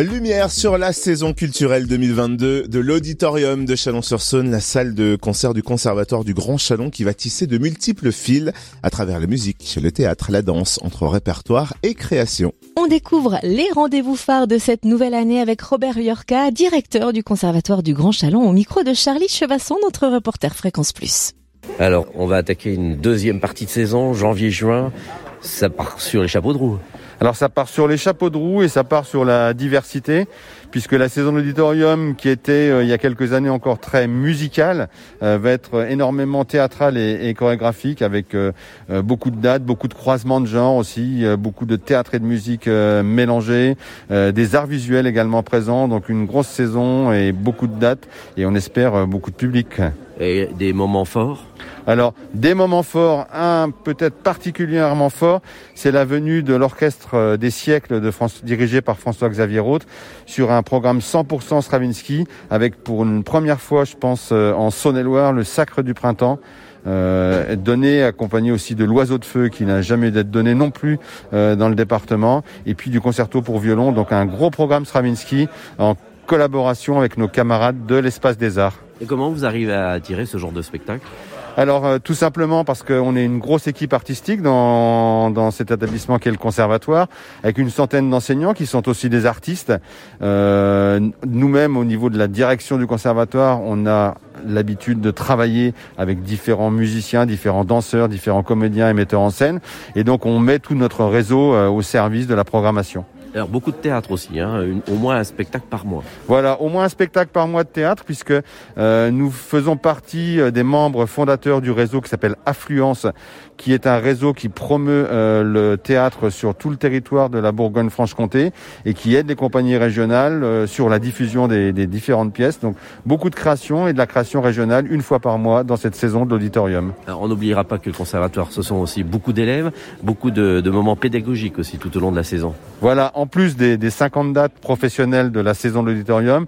Lumière sur la saison culturelle 2022 de l'Auditorium de Chalon-sur-Saône, la salle de concert du Conservatoire du Grand Chalon qui va tisser de multiples fils à travers la musique, le théâtre, la danse, entre répertoire et création. On découvre les rendez-vous phares de cette nouvelle année avec Robert Yorka, directeur du Conservatoire du Grand Chalon, au micro de Charlie Chevasson, notre reporter Fréquence Plus. Alors, on va attaquer une deuxième partie de saison, janvier-juin. Ça part sur les chapeaux de roue. Alors ça part sur les chapeaux de roue et ça part sur la diversité, puisque la saison de l'auditorium, qui était euh, il y a quelques années encore très musicale, euh, va être énormément théâtrale et, chorégraphique, avec euh, beaucoup de dates, beaucoup de croisements de genres aussi, beaucoup de théâtre et de musique mélangés, des arts visuels également présents, donc une grosse saison et beaucoup de dates, et on espère beaucoup de public. Et des moments forts? Alors, des moments forts, un peut-être particulièrement fort, c'est la venue de l'Orchestre euh, des siècles dirigé par François-Xavier Roth sur un programme 100% Stravinsky, avec pour une première fois, je pense, euh, en Saône-et-Loire, le Sacre du Printemps. Euh, donné accompagné aussi de l'oiseau de feu qui n'a jamais d'être donné non plus dans le département et puis du concerto pour violon donc un gros programme Stravinsky en collaboration avec nos camarades de l'espace des arts. Et comment vous arrivez à attirer ce genre de spectacle? Alors euh, tout simplement parce qu'on est une grosse équipe artistique dans, dans cet établissement qui est le conservatoire, avec une centaine d'enseignants qui sont aussi des artistes. Euh, Nous-mêmes, au niveau de la direction du conservatoire, on a l'habitude de travailler avec différents musiciens, différents danseurs, différents comédiens et metteurs en scène. Et donc on met tout notre réseau euh, au service de la programmation. Alors beaucoup de théâtre aussi, hein, au moins un spectacle par mois. Voilà, au moins un spectacle par mois de théâtre, puisque euh, nous faisons partie euh, des membres fondateurs du réseau qui s'appelle Affluence, qui est un réseau qui promeut euh, le théâtre sur tout le territoire de la Bourgogne-Franche-Comté et qui aide les compagnies régionales sur la diffusion des, des, différentes pièces. Donc beaucoup de création et de la création régionale une fois par mois dans cette saison de l'auditorium. On n'oubliera pas que le conservatoire, ce sont aussi beaucoup d'élèves, beaucoup de, de moments pédagogiques aussi tout au long de la saison. Voilà, en plus des, des 50 dates professionnelles de la saison de l'auditorium,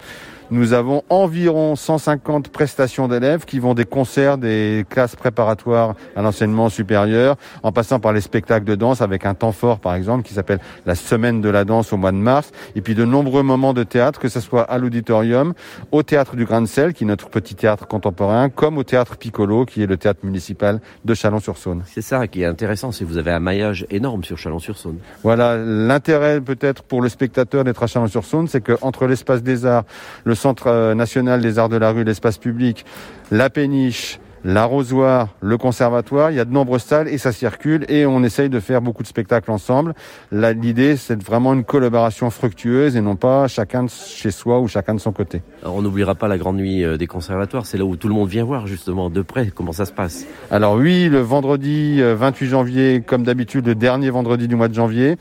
nous avons environ 150 prestations d'élèves qui vont des concerts, des classes préparatoires à l'enseignement supérieur, en passant par les spectacles de danse avec un temps fort par exemple qui s'appelle la semaine de la danse au mois de mars, et puis de nombreux moments de théâtre, que ce soit à l'auditorium, au théâtre du Grain de Sel, qui est notre petit théâtre contemporain, comme au théâtre Piccolo, qui est le théâtre municipal de Chalon-sur-Saône. C'est ça qui est intéressant, c'est que vous avez un maillage énorme sur Chalon-sur-Saône. Voilà, l'intérêt peut-être pour le spectateur d'être à Chalon-sur-Saône, c'est que entre l'espace des arts, le le Centre euh, national des arts de la rue, l'espace public, la péniche, l'arrosoir, le conservatoire, il y a de nombreuses salles et ça circule et on essaye de faire beaucoup de spectacles ensemble. L'idée, c'est vraiment une collaboration fructueuse et non pas chacun de chez soi ou chacun de son côté. Alors on n'oubliera pas la grande nuit euh, des conservatoires, c'est là où tout le monde vient voir justement de près comment ça se passe. Alors oui, le vendredi 28 euh, janvier, comme d'habitude, le dernier vendredi du mois de janvier,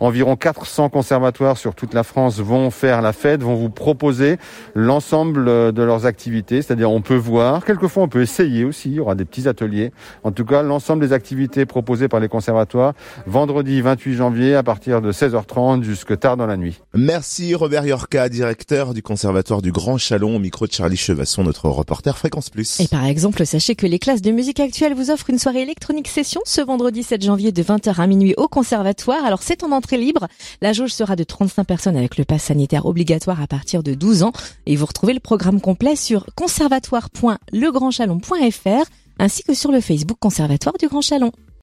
environ 400 conservatoires sur toute la France vont faire la fête, vont vous proposer l'ensemble euh, de leurs activités, c'est-à-dire on peut voir, quelquefois on peut essayer aussi, il y aura des petits ateliers. En tout cas, l'ensemble des activités proposées par les conservatoires, vendredi 28 janvier à partir de 16h30 jusque tard dans la nuit. Merci Robert Yorka, directeur du conservatoire du Grand Chalon, au micro de Charlie Chevasson, notre reporter Fréquence Plus. Et par exemple, sachez que les classes de musique actuelle vous offrent une soirée électronique session ce vendredi 7 janvier de 20h à minuit au conservatoire. Alors c'est en entrée libre. La jauge sera de 35 personnes avec le pass sanitaire obligatoire à partir de 12 ans. Et vous retrouvez le programme complet sur conservatoire.legrandchalon.fr ainsi que sur le Facebook Conservatoire du Grand Chalon.